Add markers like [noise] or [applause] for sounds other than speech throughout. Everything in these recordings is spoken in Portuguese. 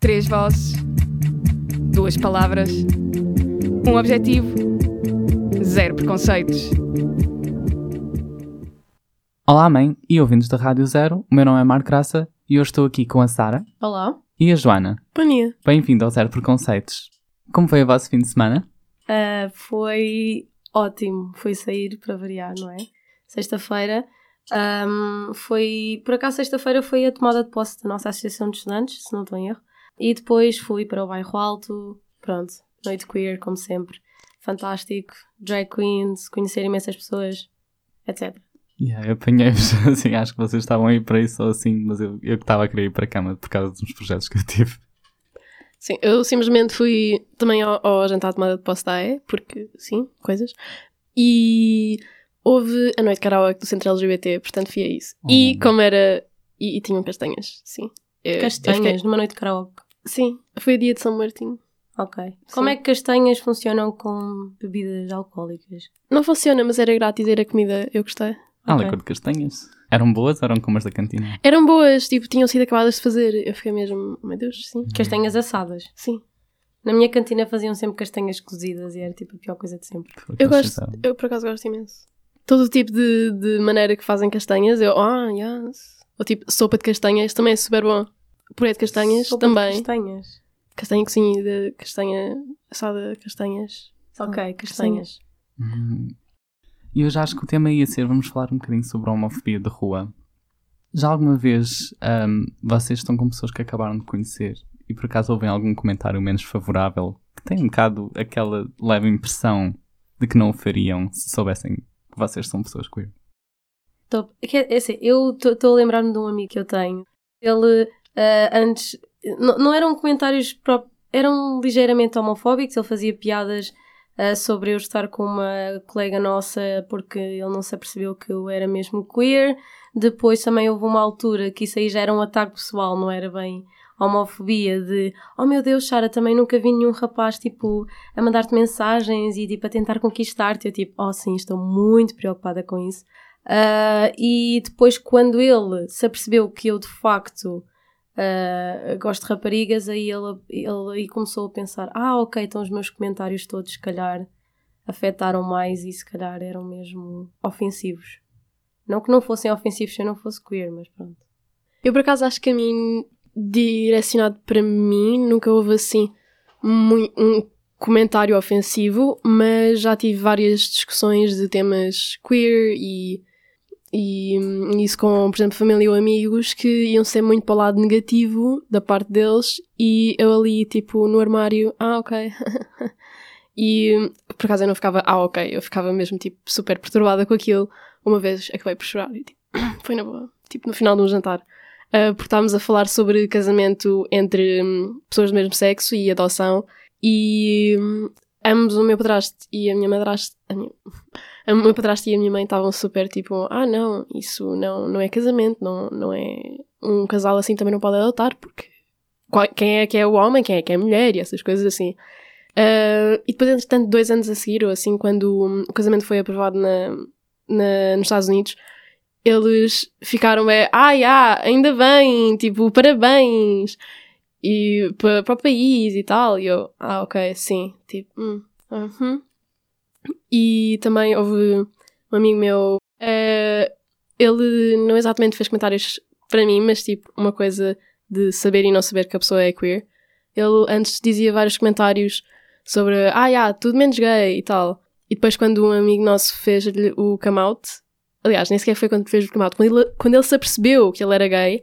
Três vozes, duas palavras, um objetivo, zero preconceitos. Olá, mãe e ouvintes da Rádio Zero. O meu nome é Marco Graça e hoje estou aqui com a Sara Olá. e a Joana. Bom dia. Bem-vindo ao Zero Preconceitos. Como foi o vosso fim de semana? Ah, foi ótimo. Foi sair para variar, não é? Sexta-feira. ahm, foi. Por acaso, sexta-feira foi a tomada de posse da nossa Associação de Estudantes, se não estou em erro. E depois fui para o Bairro Alto. Pronto. Noite queer, como sempre. Fantástico. Drag queens, conhecer imensas pessoas, etc. Yeah, eu apanhei-vos [laughs] assim, acho que vocês estavam aí para isso ou assim, mas eu eu que estava a querer ir para a cama por causa dos projetos que eu tive. Sim, eu simplesmente fui também ao, ao jantar de tomada de posse da AE, porque sim, coisas. E houve a noite de karaoke do Centro LGBT, portanto fui a isso. E Oh. como era. E, e tinham castanhas, sim. Eu- eu Castanhas, fiquei- numa noite de karaoke. Sim, foi dia de São Martinho. Ok. Como é que castanhas funcionam com bebidas alcoólicas? Não funciona, mas era grátis, era comida, eu gostei. Ah, Ok. licor de castanhas. Eram boas ou eram como as da cantina? Eram boas, tipo, tinham sido acabadas de fazer. Eu fiquei mesmo, meu Deus, sim. Castanhas assadas. Sim. Na minha cantina faziam sempre castanhas cozidas e era tipo a pior coisa de sempre. O Eu gosto, eu por acaso gosto imenso. Todo o tipo de, de maneira que fazem castanhas, eu, ah, yes. Ou tipo, sopa de castanhas também é super bom. Puré de castanhas Sopa de também. Castanhas. Castanha cozida, castanha assada, castanhas. Ok, castanhas. Hum. E eu já acho que o tema ia ser, vamos falar um bocadinho sobre a homofobia de rua. Já alguma vez ahm, vocês estão com pessoas que acabaram de conhecer e por acaso ouvem algum comentário menos favorável que tem um bocado aquela leve impressão de que não o fariam se soubessem que vocês são pessoas queer? Tô- é que é assim, eu estou a lembrar-me de um amigo que eu tenho. Ele ah, antes. Não, eram comentários pró- eram ligeiramente homofóbicos. Ele fazia piadas ah, sobre eu estar com uma colega nossa porque ele não se apercebeu que eu era mesmo queer. Depois também houve uma altura que isso aí já era um ataque pessoal, não era bem homofobia de oh meu Deus, Sara, também nunca vi nenhum rapaz tipo a mandar-te mensagens e tipo a tentar conquistar-te. Eu tipo, oh sim, estou muito preocupada com isso. Ah, e depois, quando ele se apercebeu que eu de facto ah, gosto de raparigas, aí ele, ele aí começou a pensar: ah, ok, então os meus comentários todos, se calhar, afetaram mais e se calhar eram mesmo ofensivos. Não que não fossem ofensivos se eu não fosse queer, mas pronto. Eu por acaso acho que a mim, direcionado para mim, nunca houve assim um comentário ofensivo, mas já tive várias discussões de temas queer e, e hum, isso com, por exemplo, família ou amigos que iam ser muito para o lado negativo da parte deles e eu ali, tipo, no armário, ah, ok. [laughs] e hum, por acaso eu não ficava, ah, ok, eu ficava mesmo, tipo, super perturbada com aquilo. Uma vez acabei por chorar e, tipo, [clears throat] foi na boa, tipo, no final de um jantar. Uh, porque estávamos a falar sobre casamento entre hum, pessoas do mesmo sexo e adoção e hum, ambos o meu padrasto e a minha madrasta a minha- o meu padrasto e a minha mãe estavam super tipo ah não, isso não, não é casamento não, não é um casal assim também não pode adotar porque qual- quem é que é o homem, quem é que é a mulher e essas coisas assim Uh, e depois entretanto dois anos a seguir ou assim quando o casamento foi aprovado na, na- nos Estados Unidos eles ficaram é, ai, ah, ainda bem, tipo, parabéns, e para para o país e tal, e eu, ah, ok, sim, tipo, hum, uhum. E também houve um amigo meu, eh, ele não exatamente fez comentários para mim, mas tipo, uma coisa de saber e não saber que a pessoa é queer. Ele antes dizia vários comentários sobre, ah, yeah, tudo menos gay e tal. E depois quando um amigo nosso fez-lhe o come out, aliás, nem sequer foi quando fez o come out, quando ele, quando ele se apercebeu que ele era gay,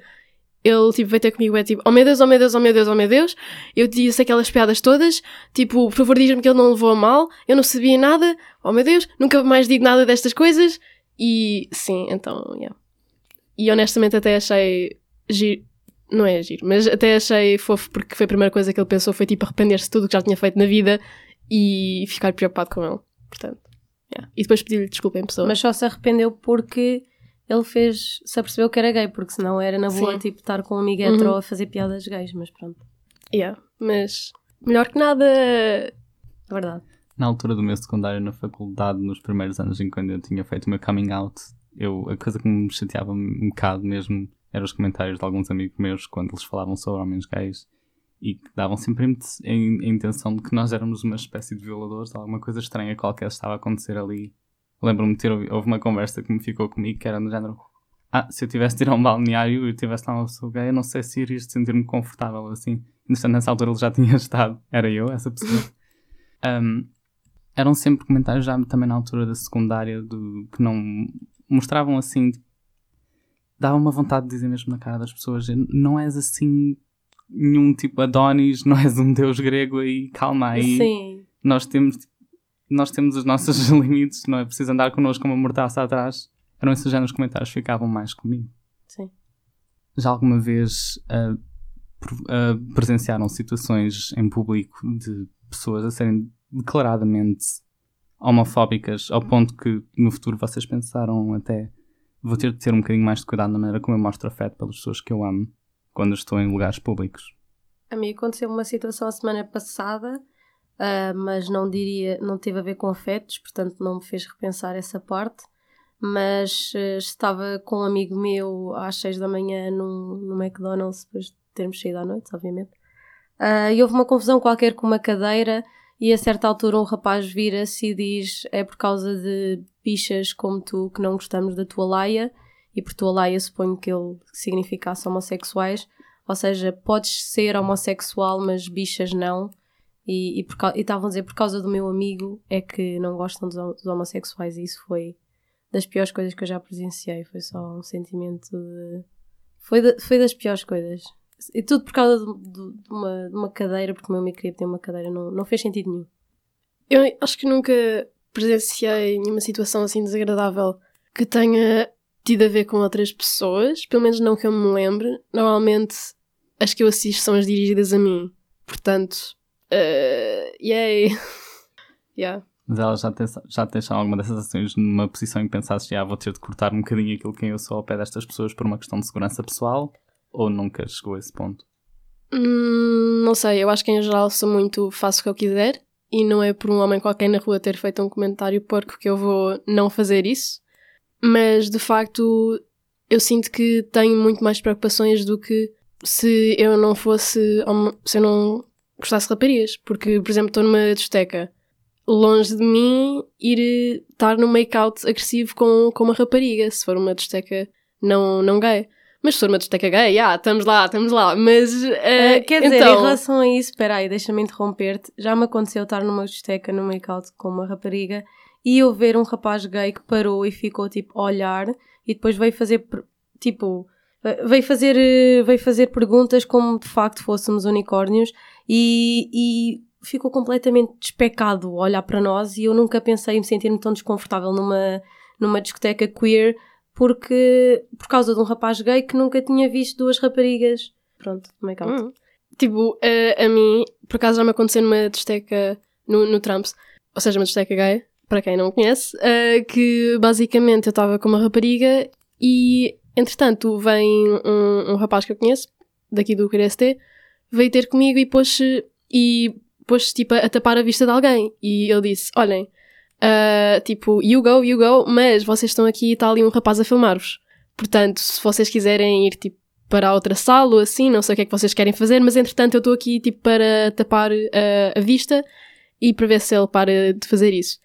ele tipo veio ter comigo é tipo, oh meu Deus, oh meu Deus, oh meu Deus, oh meu Deus, eu disse aquelas piadas todas, tipo, por favor diz-me que ele não levou a mal, eu não sabia nada, oh meu Deus, nunca mais digo nada destas coisas, e sim, então, yeah. E honestamente até achei giro, não é giro, mas até achei fofo porque foi a primeira coisa que ele pensou foi tipo arrepender-se de tudo o que já tinha feito na vida e ficar preocupado com ele, portanto, yeah. E depois pedi-lhe desculpa em pessoa. Mas só se arrependeu porque ele fez, se apercebeu que era gay, porque senão era na boa, Sim. tipo, estar com um amigo hetero Uhum. a fazer piadas gays, mas pronto, Yeah, mas melhor que nada. é verdade. Na altura do meu secundário na faculdade, nos primeiros anos em quando eu tinha feito o meu coming out, eu, a coisa que me chateava um bocado mesmo eram os comentários de alguns amigos meus quando eles falavam sobre homens gays. e que davam sempre a int- a in- a intenção de que nós éramos uma espécie de violadores, alguma coisa estranha qualquer estava a acontecer ali. Lembro-me de ter houve uma conversa que me ficou comigo que era no género ah, se eu tivesse de ir a um balneário e eu tivesse lá uma pessoa gay, eu não sei se iria sentir-me confortável assim. Entretanto, nessa altura ele já [laughs] tinha estado, era eu, essa pessoa. Um, eram sempre comentários já também na altura da secundária do, que não mostravam assim dava uma vontade de dizer mesmo na cara das pessoas não és assim nenhum tipo Adonis, [laughs] não és um deus grego aí, calma aí Sim. nós temos nós temos os nossos [laughs] limites, não é preciso andar connosco com uma mortaça atrás eram esses géneros de comentários que ficavam mais comigo Sim. já alguma vez pre- ah, presenciaram situações em público de pessoas a serem declaradamente homofóbicas ao ponto que no futuro vocês pensaram até vou ter de ter um bocadinho mais de cuidado na maneira como eu mostro afeto pelas pessoas que eu amo quando estou em lugares públicos. A mim aconteceu uma situação a semana passada, ah, mas não diria, não teve a ver com afetos, portanto não me fez repensar essa parte. Mas ah, estava com um amigo meu às 6 da manhã num, no McDonald's, depois de termos saído à noite, obviamente. Ah, e houve uma confusão qualquer com uma cadeira, e a certa altura um rapaz vira-se e diz: É por causa de bichas como tu que não gostamos da tua laia, e por tua laia suponho que ele significasse homossexuais. Ou seja, podes ser homossexual, mas bichas não. E, estavam a dizer por causa do meu amigo é que não gostam dos, dos homossexuais. E isso foi das piores coisas que eu já presenciei. Foi só um sentimento de. Foi, da- foi das piores coisas. E tudo por causa de, de- de uma, de uma cadeira, porque o meu amigo queria ter uma cadeira. Não, não fez sentido nenhum. Eu acho que nunca presenciei nenhuma situação assim desagradável que tenha tido a ver com outras pessoas, pelo menos não que eu me lembre. Normalmente as que eu assisto são as dirigidas a mim. Portanto, uh, yay! [laughs] yeah. Mas ela já te, já te deixaram alguma dessas ações numa posição em que pensasses, já vou ter de cortar um bocadinho aquilo quem eu sou ao pé destas pessoas por uma questão de segurança pessoal? Ou nunca chegou a esse ponto? Hum, não sei, eu acho que em geral sou muito faço o que eu quiser e não é por um homem qualquer na rua ter feito um comentário porco que eu vou não fazer isso. Mas de facto eu sinto que tenho muito mais preocupações do que se eu não fosse se eu não gostasse de raparigas. Porque, por exemplo, estou numa discoteca longe de mim ir eh, estar num make-out agressivo com, com uma rapariga, se for uma discoteca não, não gay. Mas se for uma discoteca gay, já, estamos lá, estamos lá. Mas, eh, Ah, quer dizer, então, em relação a isso, espera aí, deixa-me interromper-te. Já me aconteceu estar numa discoteca no make-out com uma rapariga e eu ver um rapaz gay que parou e ficou tipo a olhar e depois veio fazer tipo eh, veio fazer veio fazer perguntas como de facto fôssemos unicórnios e, e ficou completamente despecado olhar para nós e eu nunca pensei em me sentir-me tão desconfortável numa numa discoteca queer porque por causa de um rapaz gay que nunca tinha visto duas raparigas pronto make-out Hum. Tipo, a, a mim, por acaso já me aconteceu numa discoteca no, no Trumps, ou seja, uma discoteca gay, para quem não conhece, eh, que basicamente eu estava com uma rapariga e, entretanto, vem um, um rapaz que eu conheço, daqui do QRST, veio ter comigo e pôs-se e pôs tipo, a tapar a vista de alguém. E ele disse: Olhem, ah, tipo, you go, you go, mas vocês estão aqui e está ali um rapaz a filmar-vos. Portanto, se vocês quiserem ir tipo, para a outra sala ou assim, não sei o que é que vocês querem fazer, mas entretanto eu estou aqui tipo para tapar ah, a vista e para ver se ele para de fazer isso.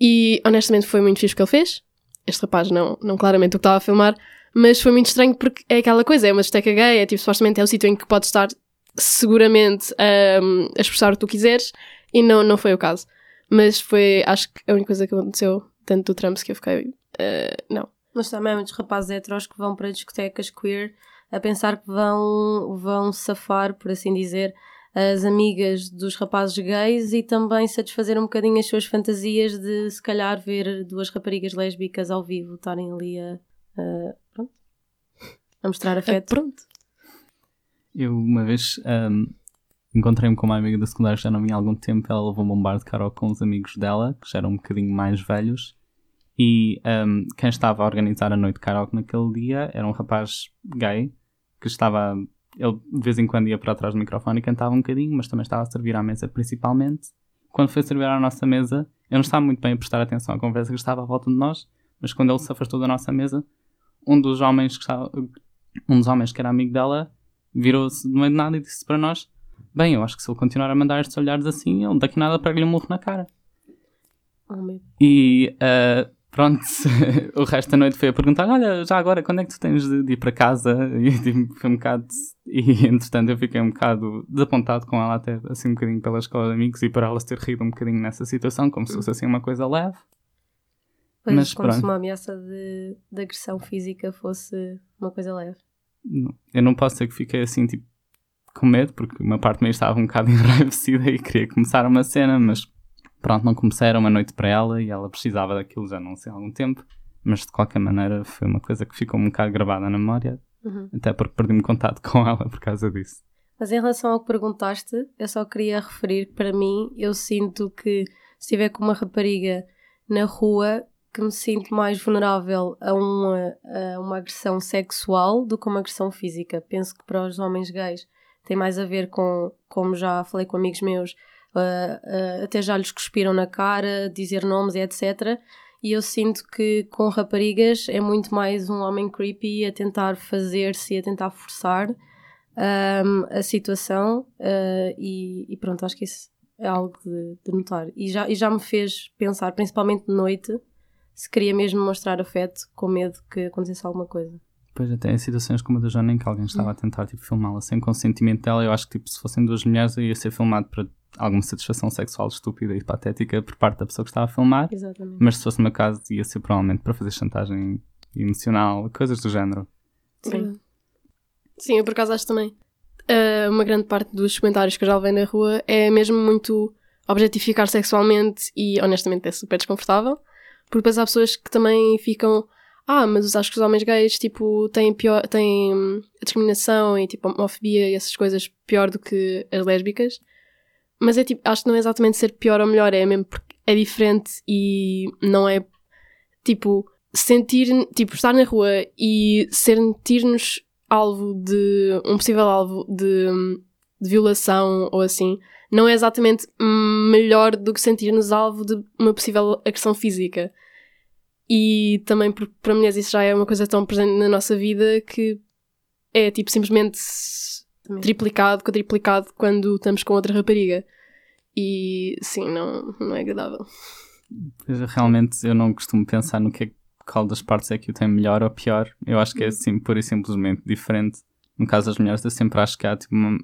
E honestamente foi muito fixe o que ele fez. Este rapaz não, não claramente o que estava a filmar, mas foi muito estranho porque é aquela coisa, é uma esteca gay, é tipo, supostamente é o sítio em que podes estar seguramente a expressar o que tu quiseres e não, não foi o caso. Mas foi, acho que a única coisa que aconteceu tanto do Trump que eu fiquei, ah, não. Mas também há muitos rapazes heteros que vão para discotecas queer a pensar que vão, vão safar, por assim dizer, as amigas dos rapazes gays e também satisfazer um bocadinho as suas fantasias de se calhar ver duas raparigas lésbicas ao vivo estarem ali a, a- pronto, a mostrar afeto. pronto. Eu uma vez ahm, encontrei-me com uma amiga da secundária já não vinha há algum tempo. Ela levou um bar de karaoke com os amigos dela, que já eram um bocadinho mais velhos. E ahm, quem estava a organizar a noite de karaoke naquele dia era um rapaz gay que estava. Ele de vez em quando ia para trás do microfone e cantava um bocadinho, mas também estava a servir à mesa principalmente. Quando foi servir à nossa mesa, eu não estava muito bem a prestar atenção à conversa que estava à volta de nós, mas quando ele se afastou da nossa mesa, um dos homens que estava, um dos homens que era amigo dela virou-se no meio de nada e disse para nós: Bem, eu acho que se ele continuar a mandar estes olhares assim, ele daqui nada pega-lhe um murro na cara. Oh. E uh, pronto, [laughs] o resto da noite foi a perguntar: Olha, já agora, quando é que tu tens de, de ir para casa? [laughs] E tipo, foi um bocado. E entretanto, eu fiquei um bocado desapontado com ela, até assim um bocadinho pela escola de amigos e por ela se ter rido um bocadinho nessa situação, como se fosse assim uma coisa leve. Pois, Mas como se pronto. uma ameaça de, de agressão física fosse uma coisa leve. Eu não posso dizer que fiquei assim, tipo, com medo, porque uma parte mim estava um bocado [laughs] enraivecida e queria começar uma cena, mas pronto, não comecei, era uma noite para ela e ela precisava daquilo já não sei há algum tempo, mas de qualquer maneira foi uma coisa que ficou um bocado gravada na memória, Uhum. até porque perdi-me contato [laughs] com ela por causa disso. Mas em relação ao que perguntaste, eu só queria referir que para mim, eu sinto que se estiver com uma rapariga na rua, que me sinto mais vulnerável a uma, a uma agressão sexual do que uma agressão física. Penso que para os homens gays tem mais a ver com, como já falei com amigos meus, ah, ah, até já lhes cuspiram na cara, dizer nomes e etc. E eu sinto que com raparigas é muito mais um homem creepy a tentar fazer-se a tentar forçar um, a situação uh, e, e pronto, acho que isso é algo de, de notar. E já, e já me fez pensar, principalmente de noite, se queria mesmo mostrar afeto com medo que acontecesse alguma coisa. Depois até em situações como a da Joana em que alguém estava a tentar tipo, filmá-la sem consentimento dela, eu acho que tipo, se fossem duas mulheres eu ia ser filmado para alguma satisfação sexual estúpida e patética por parte da pessoa que estava a filmar. Exatamente. Mas se fosse no meu caso, ia ser provavelmente para fazer chantagem emocional, coisas do género. Sim. Sim, eu por acaso acho também. ah, uma grande parte dos comentários que eu já levei na rua é mesmo muito objetificar sexualmente e honestamente é super desconfortável. Porque depois há pessoas que também ficam. Ah, mas acho que os homens gays, tipo, têm, pior, têm hum, a discriminação e, tipo, a homofobia e essas coisas pior do que as lésbicas. Mas é, tipo, acho que não é exatamente ser pior ou melhor, é mesmo porque é diferente e não é, tipo, sentir, tipo, estar na rua e sentir-nos alvo de, um possível alvo de, de violação ou assim, não é exatamente melhor do que sentir-nos alvo de uma possível agressão física. E também porque para mulheres isso já é uma coisa tão presente na nossa vida que é tipo simplesmente Também. triplicado, quadriplicado quando estamos com outra rapariga. E sim, não, não é agradável. Realmente eu não costumo pensar no que é, qual das partes é que o tem melhor ou pior. Eu acho que é assim, pura e simplesmente diferente. No caso das mulheres, eu sempre acho que há tipo, uma-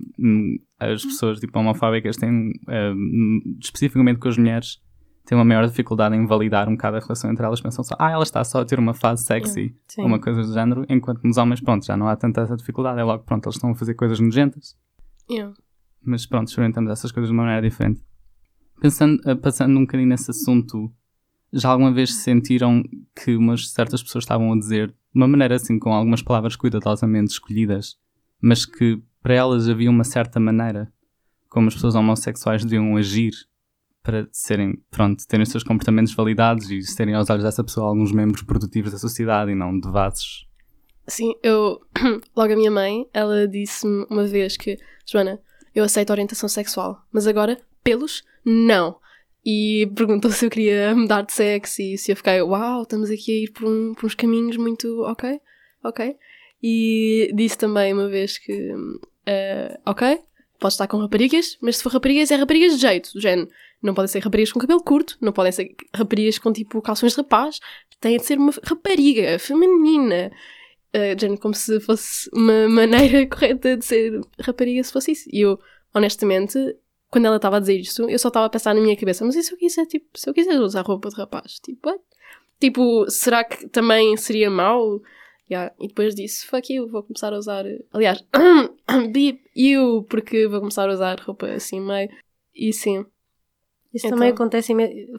as pessoas tipo, homofóbicas têm, hum, especificamente com as mulheres, têm uma maior dificuldade em validar um bocado a relação entre elas. Pensam só, ah, ela está só a ter uma fase sexy, Sim. uma coisa do género, enquanto nos homens, pronto, já não há tanta essa dificuldade. É logo, pronto, eles estão a fazer coisas nojentas. Yeah. mas pronto, experimentamos essas coisas de uma maneira diferente. Pensando, eh, passando um bocadinho nesse assunto, já alguma vez sentiram que umas certas pessoas estavam a dizer, uma maneira assim, com algumas palavras cuidadosamente escolhidas, mas que para elas havia uma certa maneira como as pessoas homossexuais deviam agir para serem, pronto, terem os seus comportamentos validados e serem aos olhos dessa pessoa alguns membros produtivos da sociedade e não devassos. Sim, eu. [clears throat] Logo a minha mãe, ela disse-me uma vez que, Joana, eu aceito orientação sexual, mas agora, pelos, não. E perguntou [laughs] se eu queria mudar de sexo e se eu fiquei, uau, estamos aqui a ir por, um- por uns caminhos muito. Ok, ok. E disse também uma vez que, eh, ok, podes estar com raparigas, mas se for raparigas, é raparigas de jeito, do género. Não podem ser raparigas com cabelo curto, não podem ser raparigas com tipo calções de rapaz, tem de ser uma rapariga feminina. Uh, género, como se fosse uma [laughs] maneira correta de ser rapariga se fosse isso. E eu, honestamente, quando ela estava a dizer isto, eu só estava a pensar na minha cabeça, mas e se eu quiser, tipo, se eu quiser usar roupa de rapaz? Tipo, what? Tipo, será que também seria mau? Yeah. E depois disse, fuck you, vou começar a usar. Aliás, [clears throat] beep you, porque vou começar a usar roupa assim meio. E sim. Isso Então- também acontece.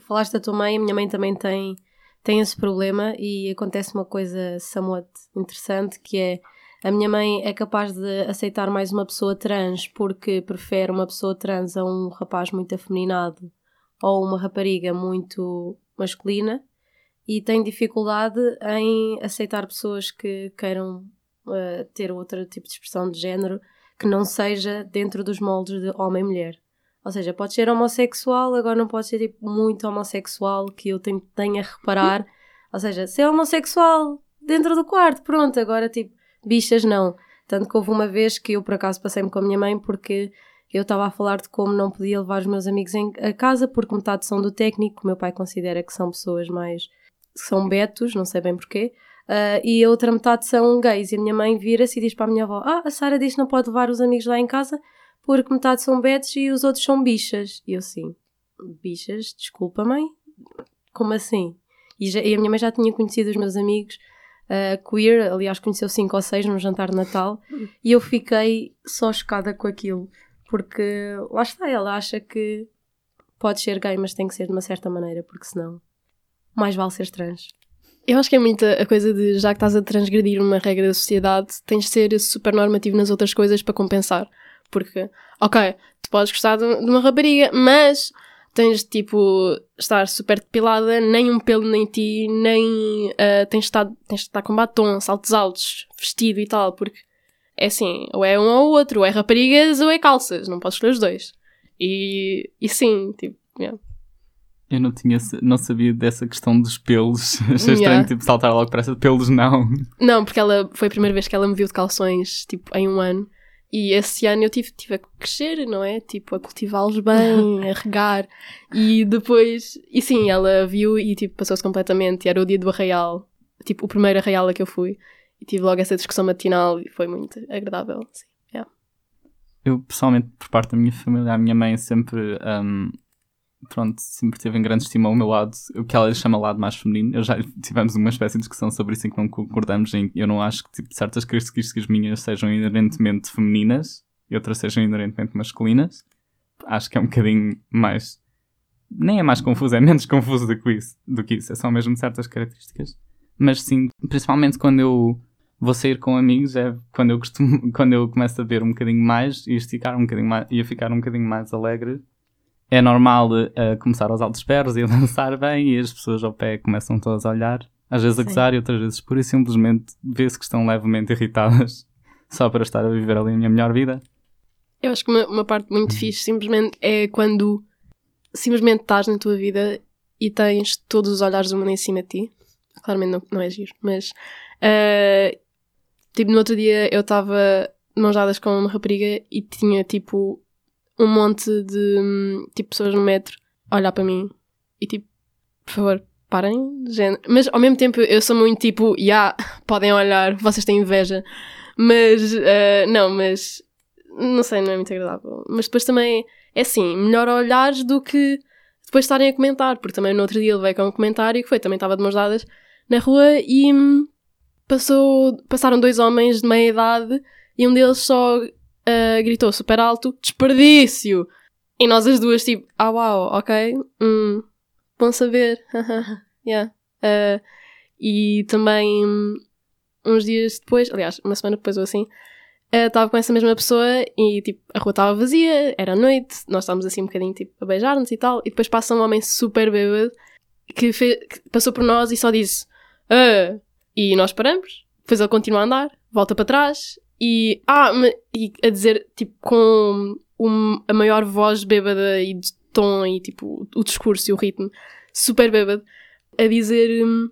Falaste da tua mãe, a minha mãe também tem, tem esse problema e acontece uma coisa somewhat interessante que é a minha mãe é capaz de aceitar mais uma pessoa trans porque prefere uma pessoa trans a um rapaz muito afeminado ou uma rapariga muito masculina e tem dificuldade em aceitar pessoas que queiram eh, ter outro tipo de expressão de género que não seja dentro dos moldes de homem e mulher. Ou seja, pode ser homossexual, agora não pode ser tipo, muito homossexual que eu tenho, tenho a reparar. Ou seja, ser homossexual dentro do quarto, pronto, agora tipo, bichas não. Tanto que houve uma vez que eu por acaso passei-me com a minha mãe porque eu estava a falar de como não podia levar os meus amigos em, a casa porque metade são do técnico, o meu pai considera que são pessoas mais. são betos, não sei bem porquê. Uh, e a outra metade são gays. E a minha mãe vira-se e diz para a minha avó: Ah, a Sara diz que não pode levar os amigos lá em casa porque metade são betos e os outros são bichas. E eu sim, bichas, desculpa, mãe? Como assim? E, já, e a minha mãe já tinha conhecido os meus amigos uh, queer, aliás, conheceu cinco ou seis num jantar de Natal, e eu fiquei só chocada com aquilo, porque lá está, ela acha que pode ser gay, mas tem que ser de uma certa maneira, porque senão mais vale ser trans. Eu acho que é muito a coisa de já que estás a transgredir uma regra da sociedade, tens de ser super normativo nas outras coisas para compensar. Porque, ok, tu podes gostar de uma rapariga, mas tens de, tipo, estar super depilada, nem um pelo nem ti, nem uh, tens, de estar, tens de estar com batom, saltos altos, vestido e tal, porque é assim, ou é um ou outro, ou é raparigas ou é calças, não podes escolher os dois. E, e sim, tipo, yeah. Eu não tinha, não sabia dessa questão dos pelos. [laughs] Achei estranho, yeah. tipo, saltar logo para essa pelos, não. Não, porque ela foi a primeira vez que ela me viu de calções, tipo, em um ano. E esse ano eu tive, tive a crescer, não é? Tipo, a cultivá-los bem, [laughs] a regar. E depois, e sim, ela viu e tipo, passou-se completamente. E era o dia do arraial, tipo, o primeiro arraial a que eu fui. E tive logo essa discussão matinal e foi muito agradável. Sim, yeah. Eu, pessoalmente, por parte da minha família, a minha mãe sempre um, pronto, sempre teve em grande estima o meu lado, o que ela chama lado mais feminino. Eu já tivemos uma espécie de discussão sobre isso em que não concordamos. Em, eu não acho que tipo, certas características minhas sejam inerentemente femininas e outras sejam inerentemente masculinas. Acho que é um bocadinho mais. Nem é mais confuso, é menos [laughs] confuso do que isso. Do que isso. É mesmo certas características. Mas sim, principalmente quando eu vou sair com amigos, é quando eu costumo, [laughs] quando eu começo a ver um bocadinho mais e esticar um bocadinho mais e a ficar um bocadinho mais alegre é normal uh, começar aos altos perros e a [laughs] dançar bem e as pessoas ao pé começam todas a olhar, às vezes a gozar e outras vezes pura e simplesmente vê-se que estão levemente irritadas [laughs] só para estar a viver ali a minha melhor vida. Eu acho que uma, uma parte muito uhum. fixe simplesmente é quando simplesmente estás na tua vida e tens todos os olhares do mundo em cima de ti. Claramente não, não é giro, mas uh, tipo no outro dia eu estava mãos dadas com uma rapariga e tinha tipo um monte de tipo pessoas no metro olhar para mim e tipo, por favor, parem, gente. Mas ao mesmo tempo eu sou muito tipo, já, yeah, [laughs] podem olhar, vocês têm inveja. Mas, uh, não, mas não sei, não é muito agradável. Mas depois também é assim, melhor olhares do que depois estarem a comentar, porque também no outro dia ele veio com um comentário que foi, também estava de mãos dadas na rua e hum, passou, passaram dois homens de meia idade e um deles só uh, gritou super alto: desperdício! E nós as duas, tipo, ah, uau, ok, hum, bom saber, [laughs] yeah. Uh, e também, uns dias depois, aliás, uma semana depois ou assim, estava uh, com essa mesma pessoa e, tipo, a rua estava vazia, era noite, nós estávamos assim um bocadinho, tipo, a beijar-nos e tal, e depois passa um homem super bêbado que, fez, que passou por nós e só disse, ah, e nós paramos, depois ele continua a andar, volta para trás e, ah, e a dizer, tipo, com um, a maior voz bêbada e de tom e, tipo, o discurso e o ritmo super bêbado, a dizer, hum,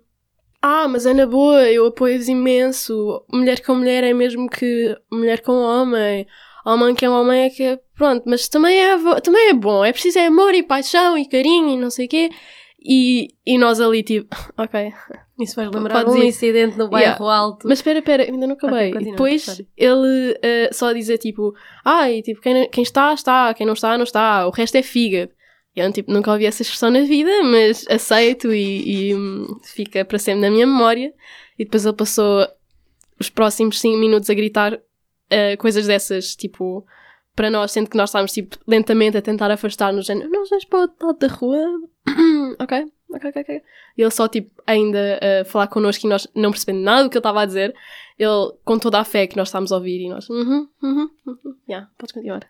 ah, mas é na boa, eu apoio-vos imenso, mulher com mulher é mesmo que mulher com homem, homem que é homem é que é, pronto, mas também é, também é bom, é preciso é amor e paixão e carinho e não sei o quê. E, e nós ali, tipo, [laughs] ok. Isso faz lembrar Pode um incidente no bairro yeah. alto. Mas espera, espera, ainda não acabei. Okay, depois ele uh, só dizer, tipo, ai, tipo, quem, quem está, está, quem não está, não está, o resto é fígado. E eu, tipo, nunca ouvi essa expressão na vida, mas aceito e, e um, fica para sempre na minha memória. E depois ele passou os próximos 5 minutos a gritar uh, coisas dessas, tipo, para nós, sendo que nós estávamos, tipo, lentamente a tentar afastar-nos, não vamos para o outro lado da rua, [clears throat] ok, ok, ok, ok. E ele só, tipo, ainda a uh, falar connosco e nós não percebendo nada do que ele estava a dizer, ele, com toda a fé que nós estávamos a ouvir, e nós, uhum, uhum, uhum, yeah, podes continuar.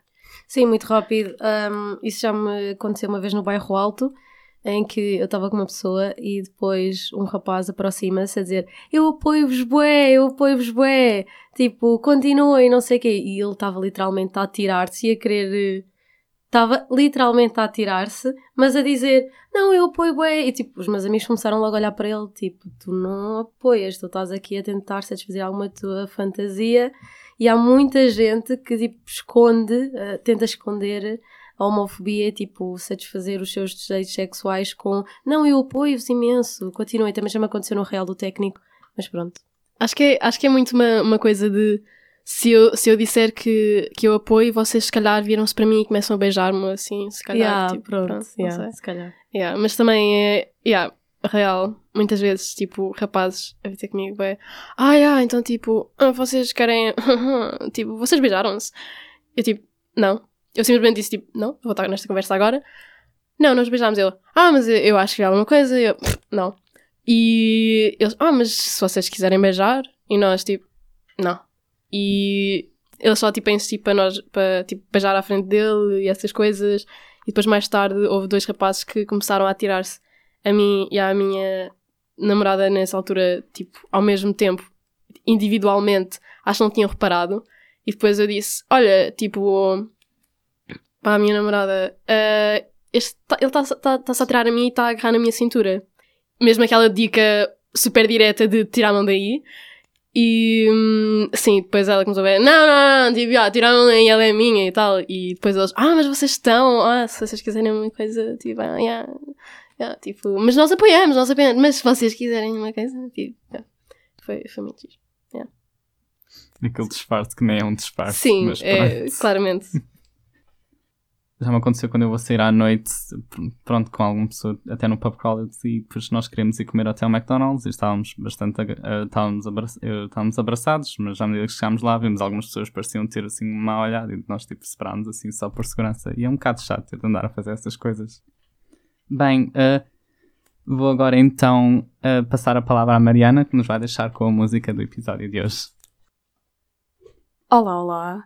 Sim, muito rápido. Um, isso já me aconteceu uma vez no bairro Alto, em que eu estava com uma pessoa e depois um rapaz aproxima-se a dizer eu apoio-vos bué, eu apoio-vos bué, tipo, continuem, não sei o quê. E ele estava literalmente a atirar-se e a querer estava literalmente a atirar-se, mas a dizer, não, eu apoio bué. E tipo, os meus amigos começaram logo a olhar para ele, tipo, tu não apoias, tu estás aqui a tentar satisfazer alguma tua fantasia. E há muita gente que tipo esconde, uh, tenta esconder a homofobia, tipo, satisfazer os seus desejos sexuais com não, eu apoio-vos imenso, continuem, também já me aconteceu no Real do Técnico, mas pronto. Acho que é, acho que é muito uma, uma coisa de se eu, se eu disser que, que eu apoio, vocês se calhar viram-se para mim e começam a beijar-me assim, se calhar. Yeah, tipo, pronto, pronto, yeah, se calhar. Yeah, mas também é, yeah, real. Muitas vezes, tipo, rapazes a vir ter comigo é ah, yeah, então tipo, ah, vocês querem, [laughs] tipo, vocês beijaram-se? Eu tipo, não. Eu simplesmente disse tipo, não, vou estar nesta conversa agora. Não, nós beijámos ele. Ah, mas eu, acho que é alguma coisa. Eu, não. E eles, ah, mas se vocês quiserem beijar, e nós tipo, não. E ele só tipo insistiu para nós para tipo, beijar à frente dele e essas coisas. E depois mais tarde houve dois rapazes que começaram a atirar-se a mim e à minha namorada nessa altura, tipo, ao mesmo tempo, individualmente, acho que não tinham reparado. E depois eu disse: Olha, tipo, para a minha namorada, "Ah, este tá- ele está-se tá, tá-se a atirar a mim e está a agarrar na minha cintura. Mesmo aquela dica super direta de tirar a mão daí. E hum, sim, depois ela começou a ver, não, não, não, tipo, ah, tiraram daí, ela é minha e tal. E depois eles, ah, mas vocês estão, ah, se vocês quiserem uma coisa, tipo, ah, yeah, yeah, tipo, mas nós apoiamos, nós apoiamos, mas se vocês quiserem uma coisa, tipo, yeah. foi, foi muito giro. Aquele disfarce que nem é um disfarce. Sim, mas é, claramente. [laughs] Já me aconteceu quando eu vou sair à noite, pr- pronto, com alguma pessoa, até no pub crawl, e depois nós queremos ir comer até ao McDonald's e estávamos bastante, eh, estávamos, eh, estávamos abraçados, mas à medida que chegámos lá, vimos algumas pessoas pareciam ter assim uma olhada e nós tipo separámos assim só por segurança. E é um bocado chato ter de andar a fazer essas coisas. Bem, eh, vou agora então passar a palavra à Mariana, que nos vai deixar com a música do episódio de hoje. Olá, olá.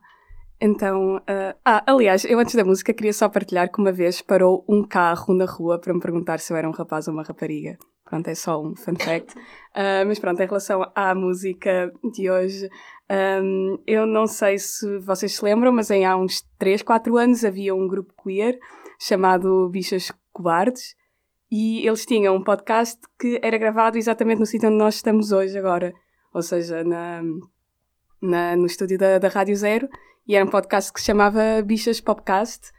Então, ah, ah, aliás, eu antes da música queria só partilhar que uma vez parou um carro na rua para me perguntar se eu era um rapaz ou uma rapariga. Pronto, é só um fun fact. [laughs] Ah, mas pronto, em relação à música de hoje, ahm, eu não sei se vocês se lembram, mas em há uns 3, 4 anos havia um grupo queer chamado Bichas Cobardes e eles tinham um podcast que era gravado exatamente no sítio onde nós estamos hoje agora. Ou seja, na, na- no estúdio da, da Rádio Zero e era um podcast que se chamava Bichas Popcast.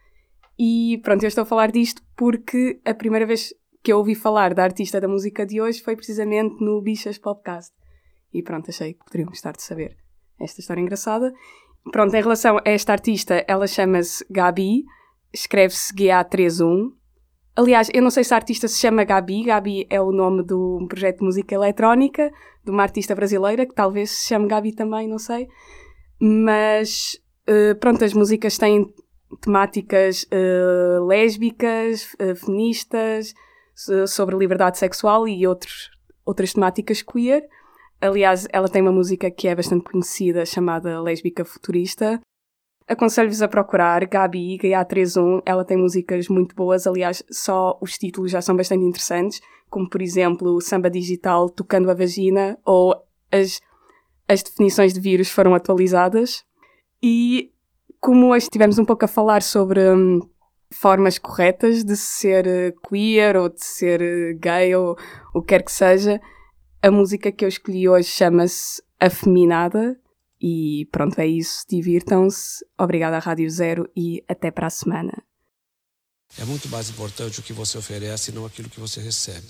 E pronto, eu estou a falar disto porque a primeira vez que eu ouvi falar da artista da música de hoje foi precisamente no Bichas Popcast. E pronto, achei que poderiam gostar de saber esta história engraçada. Pronto, em relação a esta artista, ela chama-se Gabi, escreve-se GA31. Aliás, eu não sei se a artista se chama Gabi. Gabi é o nome de um projeto de música eletrónica de uma artista brasileira que talvez se chame Gabi também, não sei. Mas eh, pronto, as músicas têm temáticas eh, lésbicas, eh, feministas, so- sobre liberdade sexual e outros, outras temáticas queer. Aliás, ela tem uma música que é bastante conhecida chamada Lésbica Futurista. Aconselho-vos a procurar Gabi, GA31. Ela tem músicas muito boas. Aliás, só os títulos já são bastante interessantes, como por exemplo Samba Digital Tocando a Vagina ou as, as definições de vírus foram atualizadas. E como hoje estivemos um pouco a falar sobre hum, formas corretas de ser eh, queer ou de ser eh, gay ou o que quer que seja, a música que eu escolhi hoje chama-se Afeminada. E pronto, é isso. Divirtam-se. Obrigada à Rádio Zero e até para a semana. É muito mais importante o que você oferece e não aquilo que você recebe.